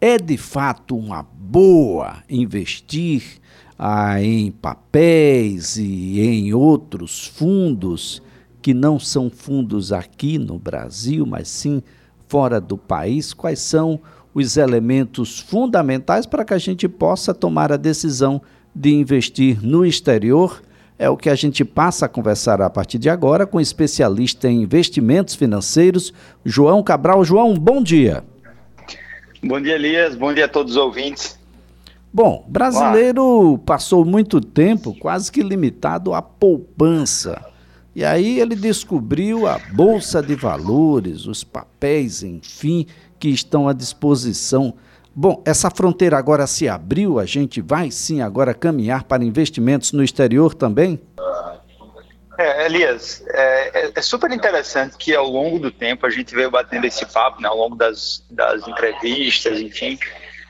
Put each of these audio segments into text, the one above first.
É de fato uma boa investir ah, em papéis e em outros fundos que não são fundos aqui no Brasil, mas sim fora do país? Quais são os elementos fundamentais para que a gente possa tomar a decisão de investir no exterior? É o que a gente passa a conversar a partir de agora com o especialista em investimentos financeiros, João Cabral. João, bom dia. Bom dia, Elias. Bom dia a todos os ouvintes. Bom, brasileiro Olá. passou muito tempo quase que limitado à poupança. E aí ele descobriu a bolsa de valores, os papéis, enfim, que estão à disposição. Bom, essa fronteira agora se abriu, a gente vai sim agora caminhar para investimentos no exterior também? É, Elias, é, é, é, super interessante que ao longo do tempo a gente veio batendo esse papo, né, ao longo das, das entrevistas, enfim,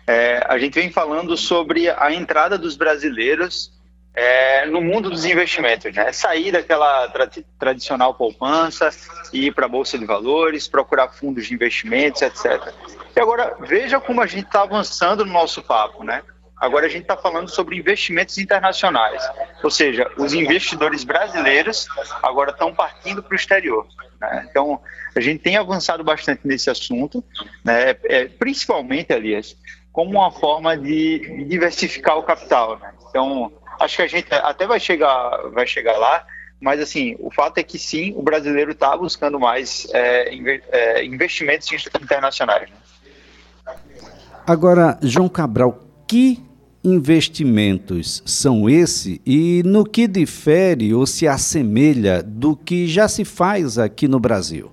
é, a gente vem falando sobre a entrada dos brasileiros é, no mundo dos investimentos, né? Sair daquela tra tradicional poupança, ir para a Bolsa de Valores, procurar fundos de investimentos, etc. E agora, veja como a gente está avançando no nosso papo, né? Agora a gente está falando sobre investimentos internacionais, ou seja, os investidores brasileiros agora estão partindo para o exterior. Né? Então, a gente tem avançado bastante nesse assunto, né? é, principalmente, aliás, como uma forma de diversificar o capital. Né? Então, acho que a gente até vai chegar, vai chegar lá, mas assim, o fato é que sim, o brasileiro está buscando mais é, é, investimentos internacionais. Né? Agora, João Cabral, que investimentos são esses e no que difere ou se assemelha do que já se faz aqui no Brasil?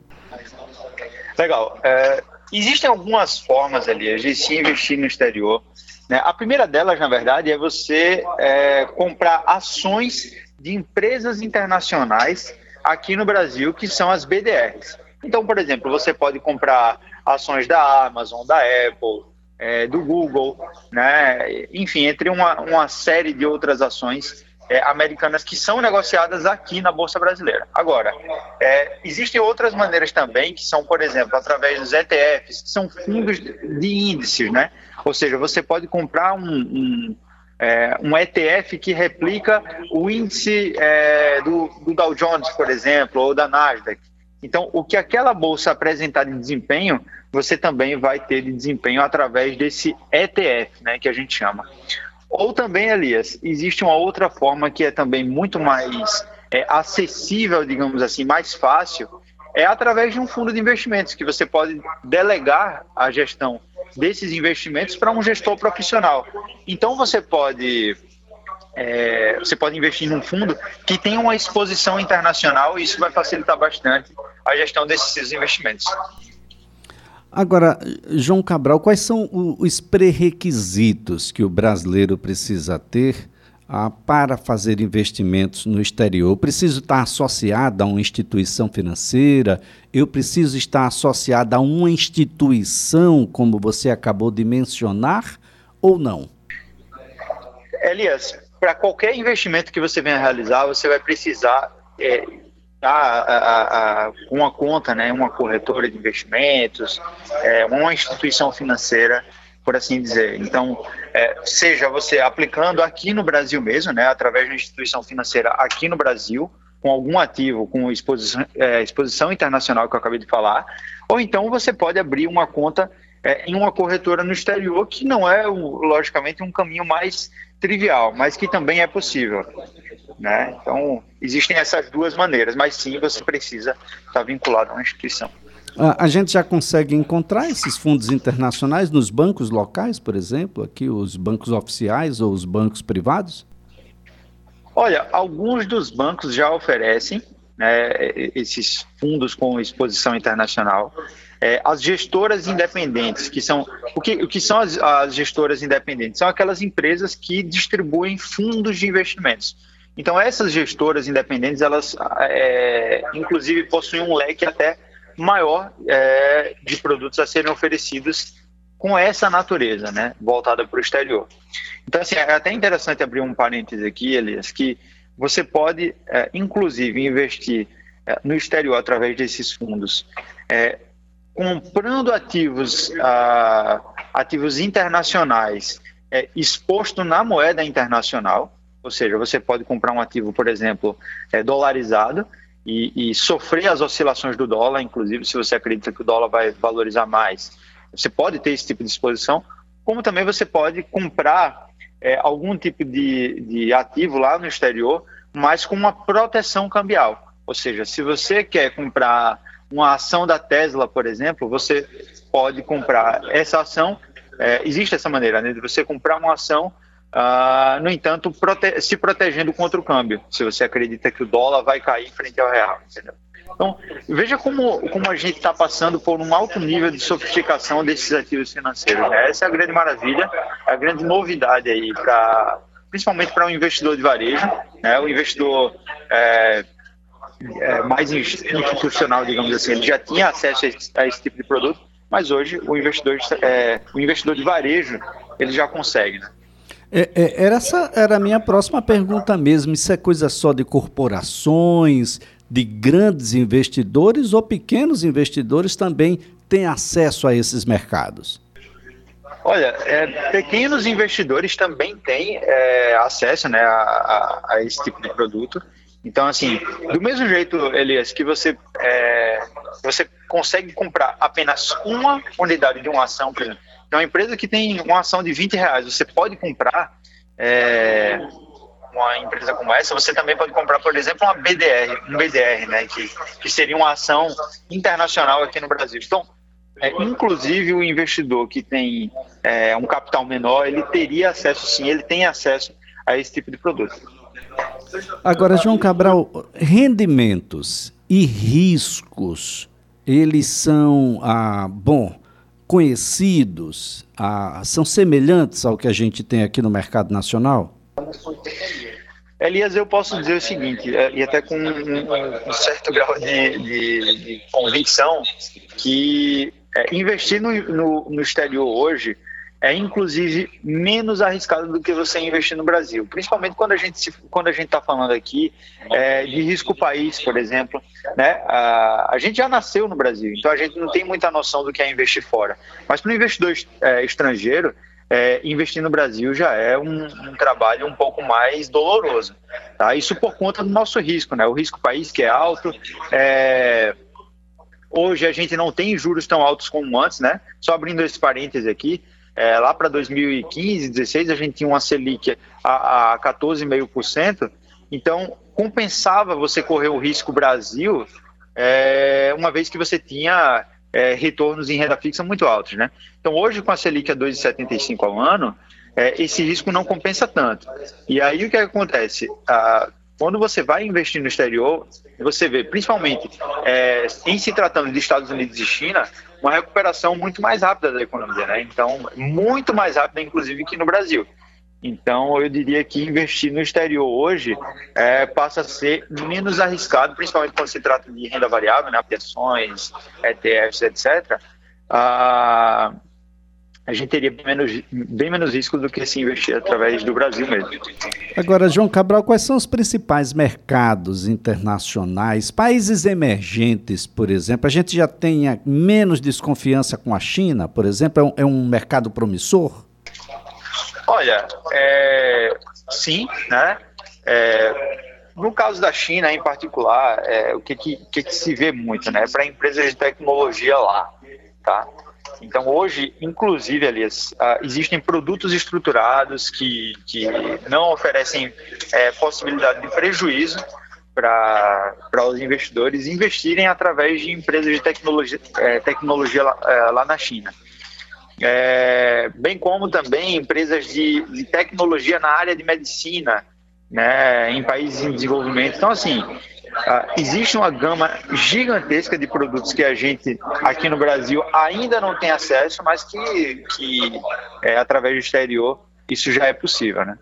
Legal. É, existem algumas formas ali de se investir no exterior. Né? A primeira delas, na verdade, é você é, comprar ações de empresas internacionais aqui no Brasil, que são as BDRs. Então, por exemplo, você pode comprar ações da Amazon, da Apple, é, do Google, né? enfim, entre uma, uma série de outras ações é, americanas que são negociadas aqui na Bolsa Brasileira. Agora, é, existem outras maneiras também, que são, por exemplo, através dos ETFs, que são fundos de índices, né? Ou seja, você pode comprar um, um, é, um ETF que replica o índice é, do, do Dow Jones, por exemplo, ou da Nasdaq. Então, o que aquela bolsa apresentar de desempenho, você também vai ter de desempenho através desse ETF, né, que a gente chama. Ou também, Elias, existe uma outra forma que é também muito mais é, acessível, digamos assim, mais fácil, é através de um fundo de investimentos, que você pode delegar a gestão desses investimentos para um gestor profissional. Então você pode é, você pode investir num fundo que tem uma exposição internacional e isso vai facilitar bastante a gestão desses investimentos. Agora, João Cabral, quais são os pré-requisitos que o brasileiro precisa ter ah, para fazer investimentos no exterior? Eu preciso estar associado a uma instituição financeira? Eu preciso estar associado a uma instituição, como você acabou de mencionar, ou não? Elias, para qualquer investimento que você venha realizar, você vai precisar é, a, a, uma conta, né, uma corretora de investimentos, é, uma instituição financeira, por assim dizer. Então, é, seja você aplicando aqui no Brasil mesmo, né, através de uma instituição financeira aqui no Brasil, com algum ativo, com exposição, é, exposição internacional que eu acabei de falar, ou então você pode abrir uma conta é, em uma corretora no exterior, que não é, logicamente, um caminho mais trivial, mas que também é possível. Né? Então, existem essas duas maneiras, mas sim você precisa estar vinculado a uma instituição. A, gente já consegue encontrar esses fundos internacionais nos bancos locais, por exemplo, aqui os bancos oficiais ou os bancos privados? Olha, alguns dos bancos já oferecem né, esses fundos com exposição internacional. É, as gestoras independentes, que são o que, o que são as, as gestoras independentes? São aquelas empresas que distribuem fundos de investimentos. Então, essas gestoras independentes, elas, é, inclusive, possuem um leque até maior é, de produtos a serem oferecidos com essa natureza, né, voltada para o exterior. Então, assim, é até interessante abrir um parêntese aqui, Elias, que você pode, é, inclusive, investir é, no exterior através desses fundos, é, comprando ativos a, ativos internacionais é, exposto na moeda internacional, ou seja, você pode comprar um ativo, por exemplo, é, dolarizado e, e, sofrer as oscilações do dólar, inclusive se você acredita que o dólar vai valorizar mais, você pode ter esse tipo de exposição, como também você pode comprar é, algum tipo de, de ativo lá no exterior, mas com uma proteção cambial. Ou seja, se você quer comprar uma ação da Tesla, por exemplo, você pode comprar essa ação. É, existe essa maneira né, de você comprar uma ação, uh, no entanto, prote se protegendo contra o câmbio, se você acredita que o dólar vai cair frente ao real. Entendeu? Então, veja como, como a gente está passando por um alto nível de sofisticação desses ativos financeiros. Né? Essa é a grande maravilha, a grande novidade aí, pra, principalmente para um investidor de varejo, né? o investidor é, é, mais institucional, digamos assim, ele já tinha acesso a esse, a esse tipo de produto, mas hoje o investidor, é, o investidor de varejo ele já consegue. Né? É, é, era essa era a minha próxima pergunta mesmo. Isso é coisa só de corporações, de grandes investidores ou pequenos investidores também têm acesso a esses mercados? Olha, é, pequenos investidores também têm é, acesso né, a, a, a, esse tipo de produto. Então, assim, do mesmo jeito, Elias, que você, é, você consegue comprar apenas uma unidade de uma ação, por exemplo, uma empresa que tem uma ação de 20 reais, você pode comprar é, uma empresa como essa, você também pode comprar, por exemplo, uma BDR, um BDR, né, que, que seria uma ação internacional aqui no Brasil. Então, é, inclusive o investidor que tem é, um capital menor, ele teria acesso, sim, ele tem acesso a esse tipo de produto. Agora, João Cabral, rendimentos e riscos, eles são, ah, bom, conhecidos, ah, são semelhantes ao que a gente tem aqui no mercado nacional? Elias, eu posso dizer o seguinte, é, e até com um, um certo grau de, de, de convicção, que é, investir no, no, no exterior hoje é inclusive menos arriscado do que você investir no Brasil, principalmente quando a gente quando a gente está falando aqui é, de risco país, por exemplo, né? A, a, gente já nasceu no Brasil, então a gente não tem muita noção do que é investir fora. Mas para o investidor é, estrangeiro, é, investir no Brasil já é um, um, trabalho um pouco mais doloroso. Tá? Isso por conta do nosso risco, né? O risco país que é alto. É... Hoje a gente não tem juros tão altos como antes, né? Só abrindo esse parêntese aqui, é, lá para 2015, 2016, a gente tinha uma Selic a, a 14,5%, então compensava você correr o risco Brasil, é, uma vez que você tinha é, retornos em renda fixa muito altos. Né? Então, hoje, com a Selic a 2,75 ao ano, é, esse risco não compensa tanto. E aí, o que acontece? Quando você vai investir no exterior, você vê, principalmente é, em se tratando de Estados Unidos e China, uma recuperação muito mais rápida da economia, né? Então, muito mais rápida, inclusive, que no Brasil. Então, eu diria que investir no exterior hoje é, passa a ser menos arriscado, principalmente quando se trata de renda variável, né, ações, ETFs, etc. Ah, a gente teria bem menos, bem menos risco do que se investir através do Brasil mesmo. Agora, João Cabral, quais são os principais mercados internacionais, países emergentes, por exemplo? A gente já tem menos desconfiança com a China, por exemplo? É um, é um mercado promissor? Olha, é, sim, né? É, no caso da China, em particular, é, o que, que, que, se vê muito, né? Para empresas de tecnologia lá, tá? Então, hoje, inclusive, Elias, uh, existem produtos estruturados que, que não oferecem é, possibilidade de prejuízo para os investidores investirem através de empresas de tecnologia, é, tecnologia lá, é, lá, na China. É, bem como também empresas de, de tecnologia na área de medicina, né, em países em desenvolvimento. Então, assim, Uh, existe uma gama gigantesca de produtos que a gente aqui no Brasil ainda não tem acesso, mas que, que é, através do exterior isso já é possível, né?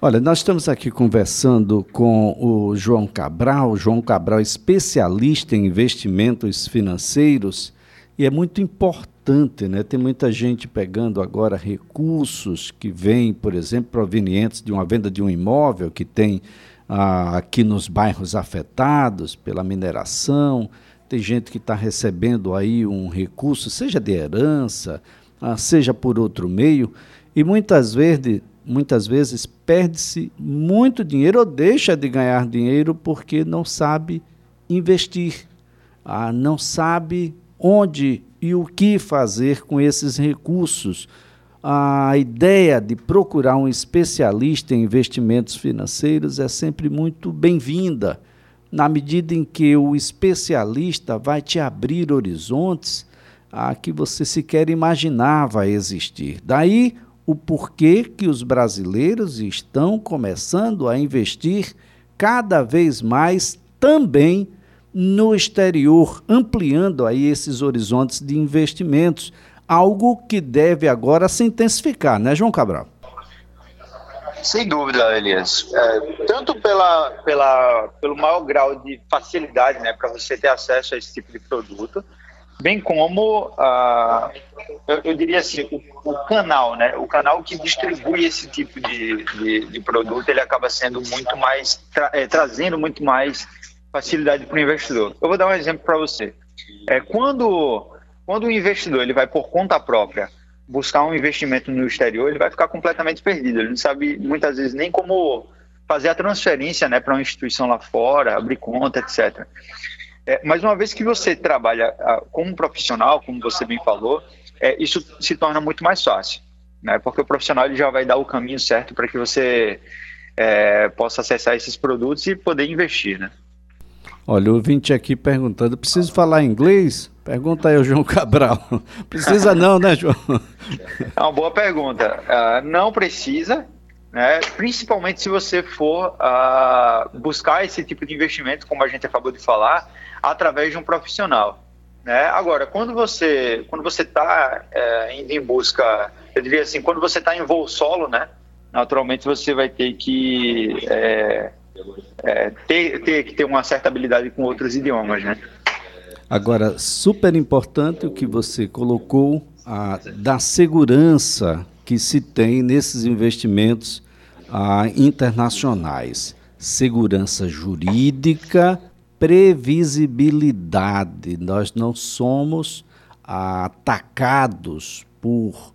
Olha, nós estamos aqui conversando com o João Cabral, João Cabral, especialista em investimentos financeiros, e é muito importante, né? Tem muita gente pegando agora recursos que vêm, por exemplo, provenientes de uma venda de um imóvel que tem ah, aqui nos bairros afetados pela mineração. Tem gente que está recebendo aí um recurso, seja de herança, ah, seja por outro meio, e muitas vezes, muitas vezes perde-se muito dinheiro ou deixa de ganhar dinheiro porque não sabe investir, ah, não sabe onde e o que fazer com esses recursos. A ideia de procurar um especialista em investimentos financeiros é sempre muito bem-vinda, na medida em que o especialista vai te abrir horizontes a que você sequer imaginava existir. Daí o porquê que os brasileiros estão começando a investir cada vez mais também no exterior, ampliando aí esses horizontes de investimentos, algo que deve agora se intensificar, né, João Cabral? Sem dúvida, Elias. É, tanto pela, pela, pelo maior grau de facilidade né, para você ter acesso a esse tipo de produto, bem como, ah, eu, eu, diria assim, o, o, canal, né? O canal que distribui esse tipo de, de, de produto, ele acaba sendo muito mais, tra, é, trazendo muito mais facilidade para o investidor. Eu vou dar um exemplo para você. É, quando, quando o investidor ele vai por conta própria buscar um investimento no exterior, ele vai ficar completamente perdido. Ele não sabe muitas vezes nem como fazer a transferência né, para uma instituição lá fora, abrir conta, etc. É, mas uma vez que você trabalha ah, como profissional, como você bem falou, é, isso se torna muito mais fácil, né? Porque o profissional ele já vai dar o caminho certo para que você é, possa acessar esses produtos e poder investir, né? Olha, o ouvinte aqui perguntando, preciso falar inglês? Pergunta aí o João Cabral. Precisa não, né, João? É uma boa pergunta. Uh, não precisa, né? principalmente se você for uh, buscar esse tipo de investimento, como a gente acabou de falar, através de um profissional. Né? Agora, quando você quando você está é, indo em busca, eu diria assim, quando você está em voo solo, né? naturalmente você vai ter que é, é, ter, ter que ter uma certa habilidade com outros idiomas, né? Agora, super importante o que você colocou a, da segurança que se tem nesses investimentos a, internacionais. Segurança jurídica, previsibilidade. Nós não somos atacados por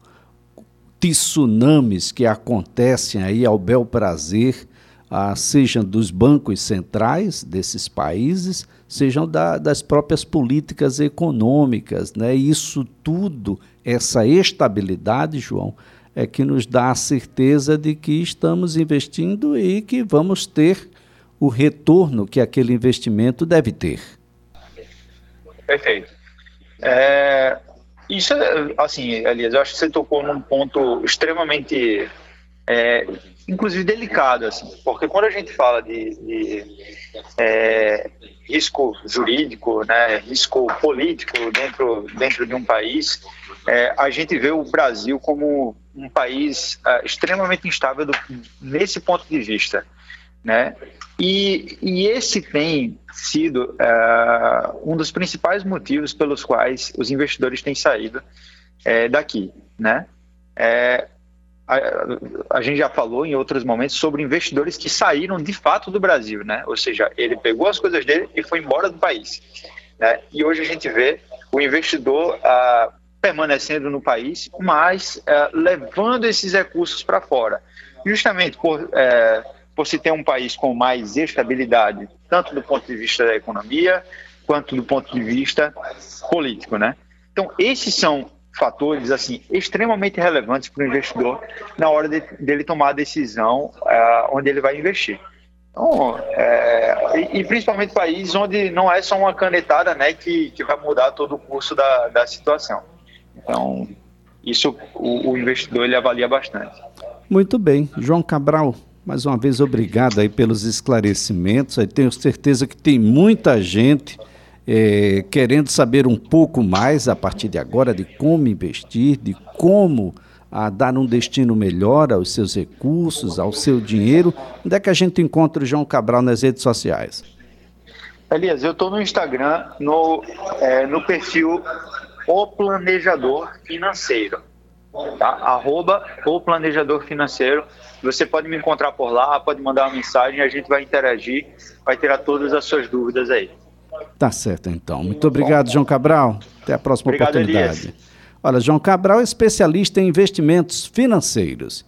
tsunamis que acontecem aí ao bel prazer ah, sejam dos bancos centrais desses países, sejam da, das próprias políticas econômicas. Né? Isso tudo, essa estabilidade, João, é que nos dá a certeza de que estamos investindo e que vamos ter o retorno que aquele investimento deve ter. Perfeito. É, isso, assim, Elias, eu acho que você tocou num ponto extremamente é, inclusive delicado, assim, porque quando a gente fala de, de é, risco jurídico, né, risco político dentro, dentro de um país, é, a gente vê o Brasil como um país é, extremamente instável do, nesse ponto de vista. Né? E, e esse tem sido é, um dos principais motivos pelos quais os investidores têm saído é, daqui. Né? É, a, a, gente já falou em outros momentos sobre investidores que saíram de fato do Brasil, né? Ou seja, ele pegou as coisas dele e foi embora do país. Né? E hoje a gente vê o investidor ah, permanecendo no país, mas ah, levando esses recursos para fora, justamente por eh, por se ter um país com mais estabilidade, tanto do ponto de vista da economia quanto do ponto de vista político, né? Então esses são fatores assim extremamente relevantes para o investidor na hora de, dele tomar a decisão uh, onde ele vai investir. Então, é, e, e, principalmente países onde não é só uma canetada né, que, que vai mudar todo o curso da, da situação. Então, isso o, o investidor ele avalia bastante. Muito bem. João Cabral, mais uma vez obrigado aí pelos esclarecimentos. Eu tenho certeza que tem muita gente é, querendo saber um pouco mais a partir de agora de como investir, de como a dar um destino melhor aos seus recursos, ao seu dinheiro, onde é que a gente encontra o João Cabral nas redes sociais? Elias, eu estou no Instagram, no, é, no perfil O Planejador Financeiro. Tá? Arroba O Planejador Financeiro. Você pode me encontrar por lá, pode mandar uma mensagem, a gente vai interagir, vai tirar todas as suas dúvidas aí. Tá certo, então. Muito obrigado, João Cabral. Até a próxima obrigado, oportunidade. Elias. Olha, João Cabral é especialista em investimentos financeiros.